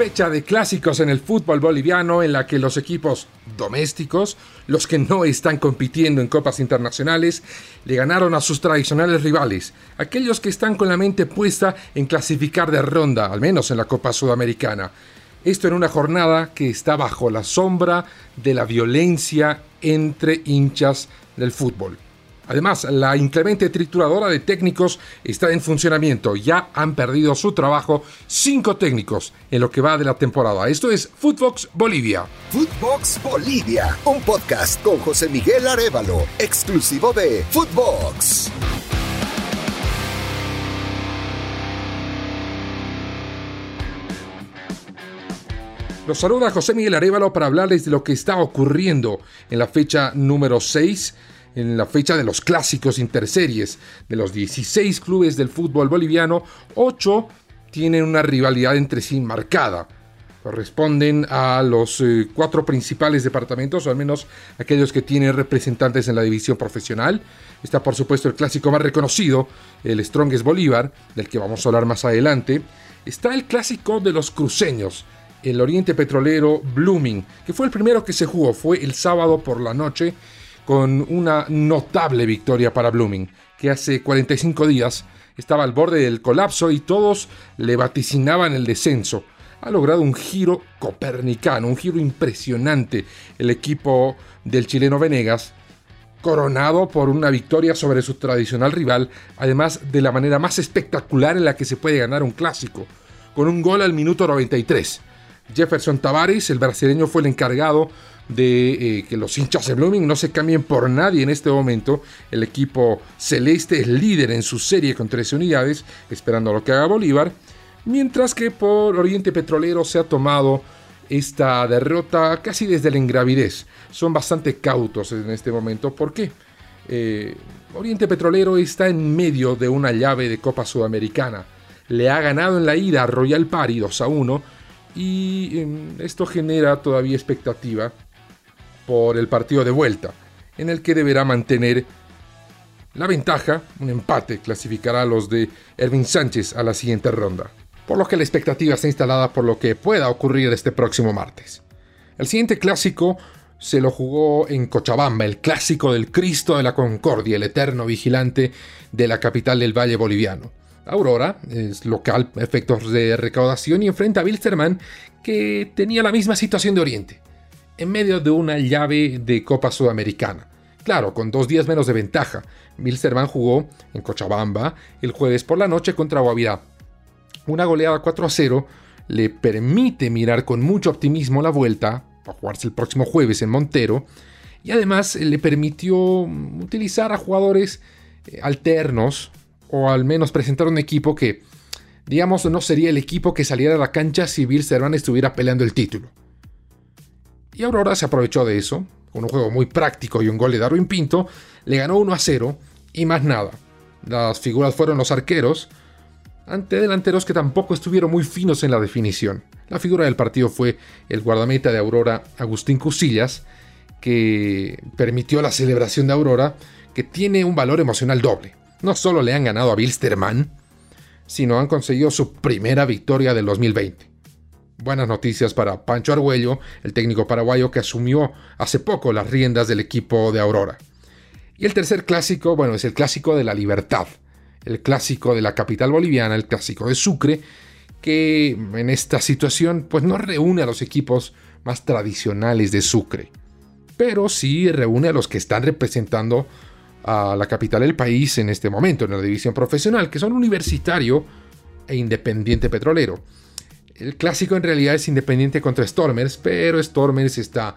fecha de clásicos en el fútbol boliviano en la que los equipos domésticos, los que no están compitiendo en copas internacionales, le ganaron a sus tradicionales rivales, aquellos que están con la mente puesta en clasificar de ronda, al menos en la Copa Sudamericana. Esto en una jornada que está bajo la sombra de la violencia entre hinchas del fútbol. Además, la inclemente trituradora de técnicos está en funcionamiento. Ya han perdido su trabajo cinco técnicos en lo que va de la temporada. Esto es Footbox Bolivia. Footbox Bolivia, un podcast con José Miguel Arevalo, exclusivo de Footbox. Los saluda José Miguel Arevalo para hablarles de lo que está ocurriendo en la fecha número 6 en la fecha de los clásicos interseries. De los 16 clubes del fútbol boliviano, 8 tienen una rivalidad entre sí marcada. Corresponden a los eh, cuatro principales departamentos, o al menos aquellos que tienen representantes en la división profesional. Está por supuesto el clásico más reconocido, el Strongest Bolívar, del que vamos a hablar más adelante. Está el clásico de los cruceños, el Oriente Petrolero Blooming, que fue el primero que se jugó, fue el sábado por la noche con una notable victoria para Blooming, que hace 45 días estaba al borde del colapso y todos le vaticinaban el descenso. Ha logrado un giro copernicano, un giro impresionante el equipo del chileno Venegas, coronado por una victoria sobre su tradicional rival, además de la manera más espectacular en la que se puede ganar un clásico, con un gol al minuto 93. Jefferson Tavares, el brasileño, fue el encargado de eh, que los hinchas de Blooming no se cambien por nadie en este momento. El equipo celeste es líder en su serie con 13 unidades, esperando lo que haga Bolívar. Mientras que por Oriente Petrolero se ha tomado esta derrota casi desde la ingravidez. Son bastante cautos en este momento. ¿Por qué? Eh, Oriente Petrolero está en medio de una llave de Copa Sudamericana. Le ha ganado en la ida a Royal Party 2 a 1 y em, esto genera todavía expectativa por el partido de vuelta, en el que deberá mantener la ventaja, un empate clasificará a los de Erwin Sánchez a la siguiente ronda, por lo que la expectativa está instalada por lo que pueda ocurrir este próximo martes. El siguiente clásico se lo jugó en Cochabamba, el clásico del Cristo de la Concordia, el eterno vigilante de la capital del Valle Boliviano. Aurora es local, efectos de recaudación y enfrenta a Wilstermann, que tenía la misma situación de Oriente en medio de una llave de Copa Sudamericana. Claro, con dos días menos de ventaja. Milsterman jugó en Cochabamba el jueves por la noche contra Guavirá. Una goleada 4 a 0 le permite mirar con mucho optimismo la vuelta, a jugarse el próximo jueves en Montero, y además le permitió utilizar a jugadores eh, alternos, o al menos presentar un equipo que, digamos, no sería el equipo que saliera a la cancha si Bilsterman estuviera peleando el título. Y Aurora se aprovechó de eso, con un juego muy práctico y un gol de Darwin Pinto, le ganó 1 a 0 y más nada. Las figuras fueron los arqueros, ante delanteros que tampoco estuvieron muy finos en la definición. La figura del partido fue el guardameta de Aurora, Agustín Cusillas, que permitió la celebración de Aurora, que tiene un valor emocional doble. No solo le han ganado a Bilsterman, sino han conseguido su primera victoria del 2020. Buenas noticias para Pancho Argüello, el técnico paraguayo que asumió hace poco las riendas del equipo de Aurora. Y el tercer clásico, bueno, es el clásico de la libertad, el clásico de la capital boliviana, el clásico de Sucre, que en esta situación pues no reúne a los equipos más tradicionales de Sucre, pero sí reúne a los que están representando a la capital del país en este momento, en la división profesional, que son Universitario e Independiente Petrolero. El clásico en realidad es independiente contra Stormers, pero Stormers está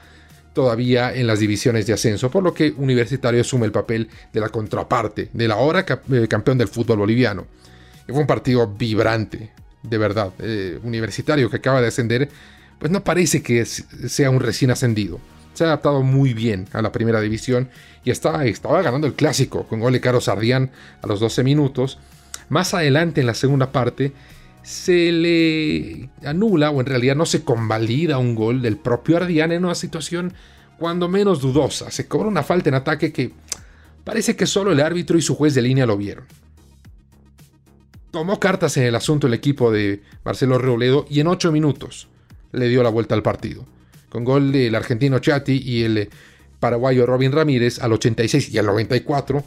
todavía en las divisiones de ascenso, por lo que Universitario asume el papel de la contraparte, de la hora eh, campeón del fútbol boliviano. fue un partido vibrante, de verdad. Eh, universitario que acaba de ascender, pues no parece que sea un recién ascendido. Se ha adaptado muy bien a la primera división y estaba ganando el clásico con gol de Caro Sardián a los 12 minutos. Más adelante en la segunda parte se le anula o en realidad no se convalida un gol del propio Ardian en una situación cuando menos dudosa. Se cobra una falta en ataque que parece que solo el árbitro y su juez de línea lo vieron. Tomó cartas en el asunto el equipo de Marcelo Reuledo y en 8 minutos, le dio la vuelta al partido. Con gol del argentino Chati y el paraguayo Robin Ramírez al 86 y al 94,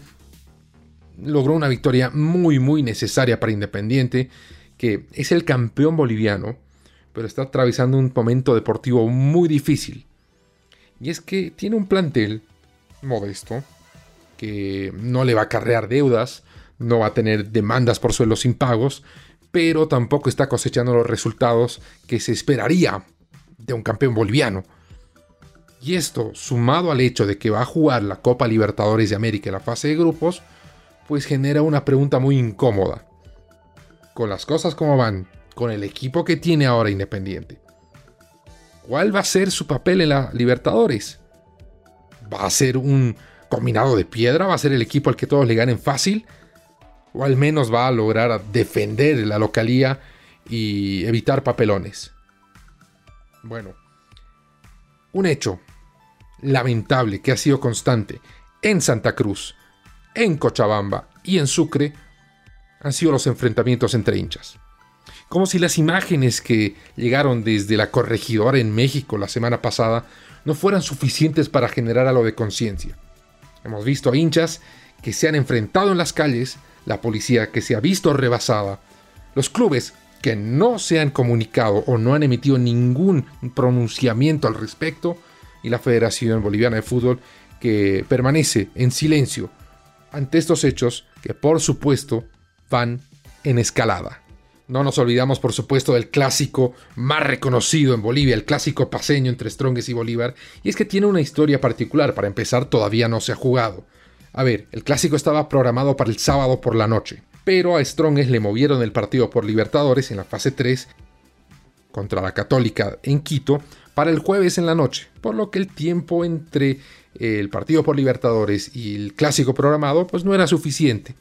logró una victoria muy muy necesaria para Independiente, que es el campeón boliviano, pero está atravesando un momento deportivo muy difícil. Y es que tiene un plantel modesto, que no le va a acarrear deudas, no va a tener demandas por sueldos impagos, pero tampoco está cosechando los resultados que se esperaría de un campeón boliviano. Y esto, sumado al hecho de que va a jugar la Copa Libertadores de América en la fase de grupos, pues genera una pregunta muy incómoda. Con las cosas como van, con el equipo que tiene ahora Independiente, ¿cuál va a ser su papel en la Libertadores? ¿Va a ser un combinado de piedra? ¿Va a ser el equipo al que todos le ganen fácil? ¿O al menos va a lograr defender la localía y evitar papelones? Bueno, un hecho lamentable que ha sido constante en Santa Cruz, en Cochabamba y en Sucre han sido los enfrentamientos entre hinchas. Como si las imágenes que llegaron desde la corregidora en México la semana pasada no fueran suficientes para generar algo de conciencia. Hemos visto a hinchas que se han enfrentado en las calles, la policía que se ha visto rebasada, los clubes que no se han comunicado o no han emitido ningún pronunciamiento al respecto y la Federación Boliviana de Fútbol que permanece en silencio ante estos hechos que por supuesto van en escalada. No nos olvidamos, por supuesto, del clásico más reconocido en Bolivia, el clásico paseño entre Strongest y Bolívar, y es que tiene una historia particular. Para empezar, todavía no se ha jugado. A ver, el clásico estaba programado para el sábado por la noche, pero a Strongest le movieron el partido por Libertadores en la fase 3 contra la Católica en Quito para el jueves en la noche, por lo que el tiempo entre el partido por Libertadores y el clásico programado pues no era suficiente.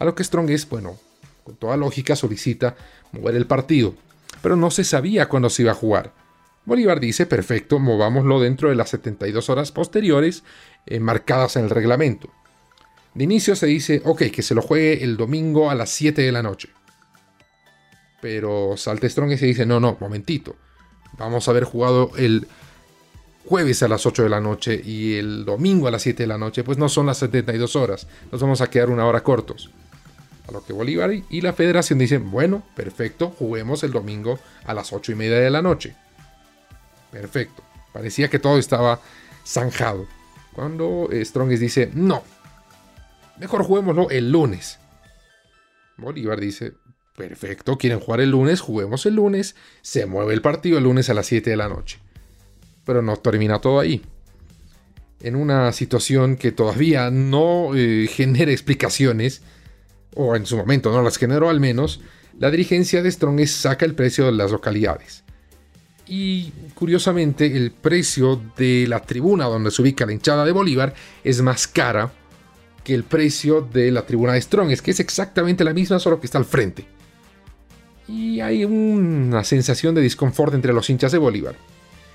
A lo que Strongest, bueno, con toda lógica solicita mover el partido, pero no se sabía cuándo se iba a jugar. Bolívar dice, perfecto, movámoslo dentro de las 72 horas posteriores eh, marcadas en el reglamento. De inicio se dice, ok, que se lo juegue el domingo a las 7 de la noche. Pero Salte Strong se dice, no, no, momentito. Vamos a haber jugado el jueves a las 8 de la noche y el domingo a las 7 de la noche, pues no son las 72 horas. Nos vamos a quedar una hora cortos. Lo que Bolívar y la federación dicen, bueno, perfecto, juguemos el domingo a las 8 y media de la noche. Perfecto. Parecía que todo estaba zanjado. Cuando Strongest dice, no, mejor juguémoslo el lunes. Bolívar dice, perfecto, quieren jugar el lunes, juguemos el lunes, se mueve el partido el lunes a las 7 de la noche. Pero no termina todo ahí. En una situación que todavía no eh, genera explicaciones, o en su momento no las generó al menos, la dirigencia de Strongest saca el precio de las localidades. Y curiosamente, el precio de la tribuna donde se ubica la hinchada de Bolívar es más cara que el precio de la tribuna de Strongest, que es exactamente la misma, solo que está al frente. Y hay una sensación de disconfort entre los hinchas de Bolívar.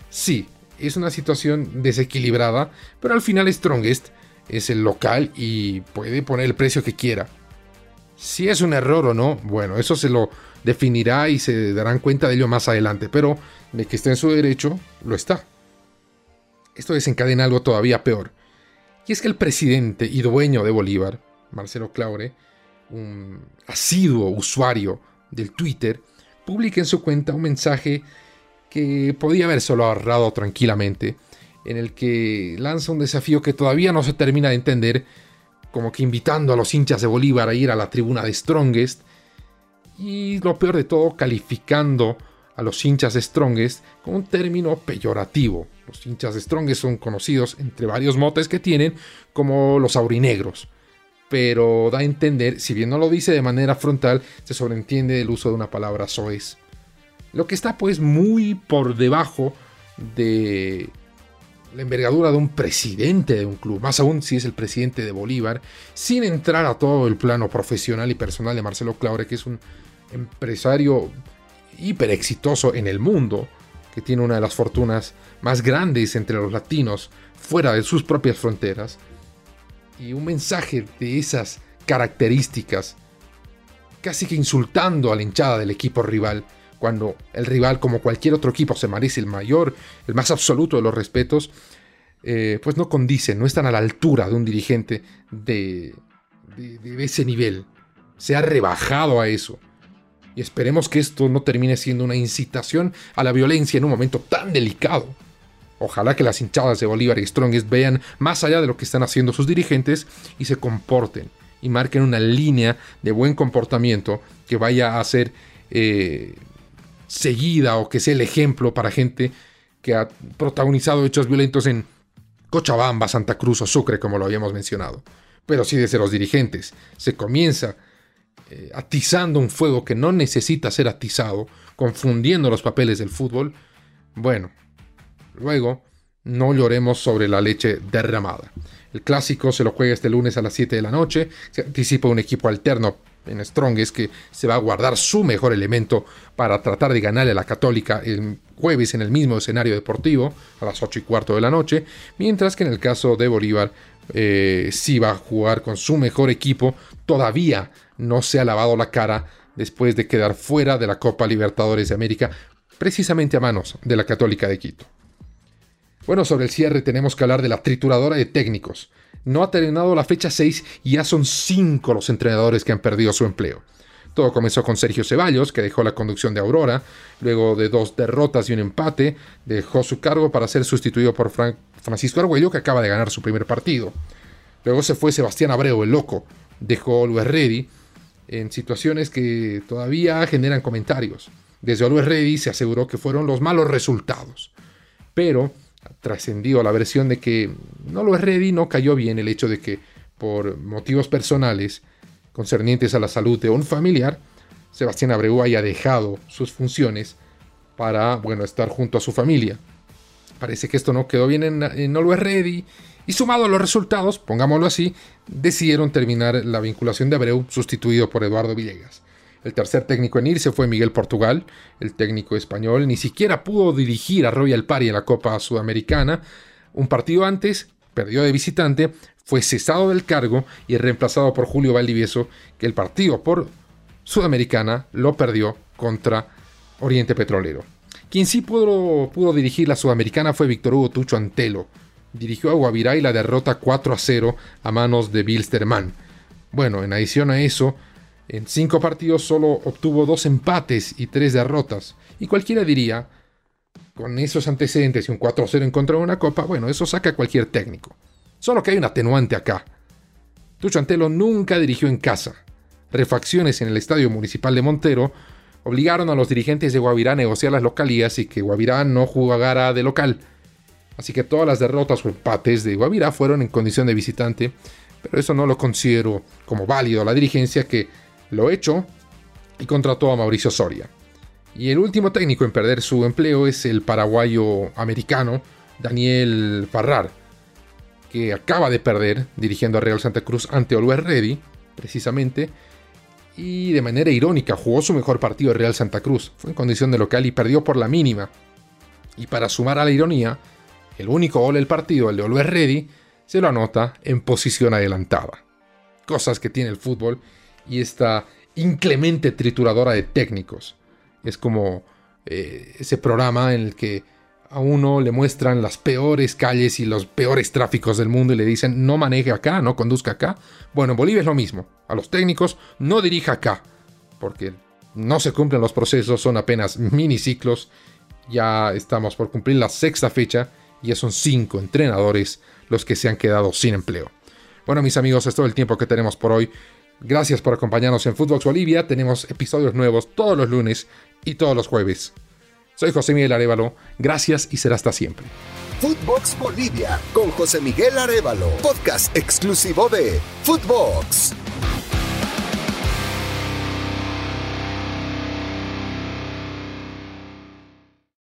Sí, es una situación desequilibrada, pero al final Strongest es el local y puede poner el precio que quiera. Si es un error o no, bueno, eso se lo definirá y se darán cuenta de ello más adelante, pero de que está en su derecho, lo está. Esto desencadena algo todavía peor. Y es que el presidente y dueño de Bolívar, Marcelo Claure, un asiduo usuario del Twitter, publica en su cuenta un mensaje que podía haber solo ahorrado tranquilamente, en el que lanza un desafío que todavía no se termina de entender, como que invitando a los hinchas de Bolívar a ir a la tribuna de Strongest, y lo peor de todo, calificando a los hinchas Strongest con un término peyorativo. Los hinchas Strongest son conocidos entre varios motes que tienen como los aurinegros. Pero da a entender, si bien no lo dice de manera frontal, se sobreentiende el uso de una palabra soez. Lo que está pues muy por debajo de la envergadura de un presidente de un club, más aún si es el presidente de Bolívar, sin entrar a todo el plano profesional y personal de Marcelo Claure, que es un empresario hiper exitoso en el mundo, que tiene una de las fortunas más grandes entre los latinos fuera de sus propias fronteras, y un mensaje de esas características, casi que insultando a la hinchada del equipo rival, cuando el rival, como cualquier otro equipo, se merece el mayor, el más absoluto de los respetos, eh, pues no condicen, no están a la altura de un dirigente de, de ese nivel. Se ha rebajado a eso. Y esperemos que esto no termine siendo una incitación a la violencia en un momento tan delicado. Ojalá que las hinchadas de Bolívar y Strongest vean más allá de lo que están haciendo sus dirigentes y se comporten y marquen una línea de buen comportamiento que vaya a ser seguida o que sea el ejemplo para gente que ha protagonizado hechos violentos en Cochabamba, Santa Cruz o Sucre, como lo habíamos mencionado. Pero si desde los dirigentes se comienza eh, atizando un fuego que no necesita ser atizado, confundiendo los papeles del fútbol, bueno, luego no lloremos sobre la leche derramada. El clásico se lo juega este lunes a las 7 de la noche, se anticipa un equipo alterno en Strongest que se va a guardar su mejor elemento para tratar de ganarle a la Católica el jueves en el mismo escenario deportivo a las 8 y cuarto de la noche, mientras que en el caso de Bolívar eh, sí va a jugar con su mejor equipo, todavía no se ha lavado la cara después de quedar fuera de la Copa Libertadores de América, precisamente a manos de la Católica de Quito. Bueno, sobre el cierre tenemos que hablar de la trituradora de técnicos. No ha terminado la fecha 6 y ya son 5 los entrenadores que han perdido su empleo. Todo comenzó con Sergio Ceballos, que dejó la conducción de Aurora, luego de dos derrotas y un empate, dejó su cargo para ser sustituido por Francisco Arguello, que acaba de ganar su primer partido. Luego se fue Sebastián Abreu, el loco, dejó Luis Reddy, en situaciones que todavía generan comentarios. Desde Always Ready se aseguró que fueron los malos resultados, pero trascendió la versión de que no lo Ready no cayó bien el hecho de que por motivos personales concernientes a la salud de un familiar, Sebastián Abreu haya dejado sus funciones para, bueno, estar junto a su familia. Parece que esto no quedó bien en, en Always Ready y sumado a los resultados, pongámoslo así, decidieron terminar la vinculación de Abreu sustituido por Eduardo Villegas. El tercer técnico en irse fue Miguel Portugal, el técnico español ni siquiera pudo dirigir a Royal Party en la Copa Sudamericana. Un partido antes, perdió de visitante, fue cesado del cargo y reemplazado por Julio Valdivieso, que el partido por Sudamericana lo perdió contra Oriente Petrolero. Quien sí pudo, pudo dirigir la Sudamericana fue Víctor Hugo Tucho Antelo, dirigió a Guavirá y la derrota 4 a 0 a manos de Bilsterman. Bueno, en adición a eso, en cinco partidos solo obtuvo dos empates y tres derrotas. Y cualquiera diría, con esos antecedentes y un 4-0 en contra de una copa, bueno, eso saca a cualquier técnico. Solo que hay un atenuante acá. Tucho Antelo nunca dirigió en casa. Refacciones en el Estadio Municipal de Montero obligaron a los dirigentes de Guavirá a negociar las localías y que Guavirá no jugara de local. Así que todas las derrotas o empates de Guavirá fueron en condición de visitante, pero eso no lo considero como válido la dirigencia que lo hecho y contrató a Mauricio Soria. Y el último técnico en perder su empleo es el paraguayo americano Daniel Farrar, que acaba de perder dirigiendo a Real Santa Cruz ante Oliver Ready, precisamente, y de manera irónica jugó su mejor partido de Real Santa Cruz, fue en condición de local y perdió por la mínima. Y para sumar a la ironía, el único gol del partido, el de Always Ready, se lo anota en posición adelantada. Cosas que tiene el fútbol y esta inclemente trituradora de técnicos. Es como eh, ese programa en el que a uno le muestran las peores calles y los peores tráficos del mundo y le dicen no maneje acá, no conduzca acá. Bueno, en Bolivia es lo mismo. A los técnicos no dirija acá, porque no se cumplen los procesos, son apenas miniciclos. Ya estamos por cumplir la sexta fecha ya son cinco entrenadores los que se han quedado sin empleo. Bueno, mis amigos, es todo el tiempo que tenemos por hoy. Gracias por acompañarnos en Footbox Bolivia. Tenemos episodios nuevos todos los lunes y todos los jueves. Soy José Miguel Arevalo. Gracias y será hasta siempre. Footbox Bolivia con José Miguel Arevalo, podcast exclusivo de Footbox.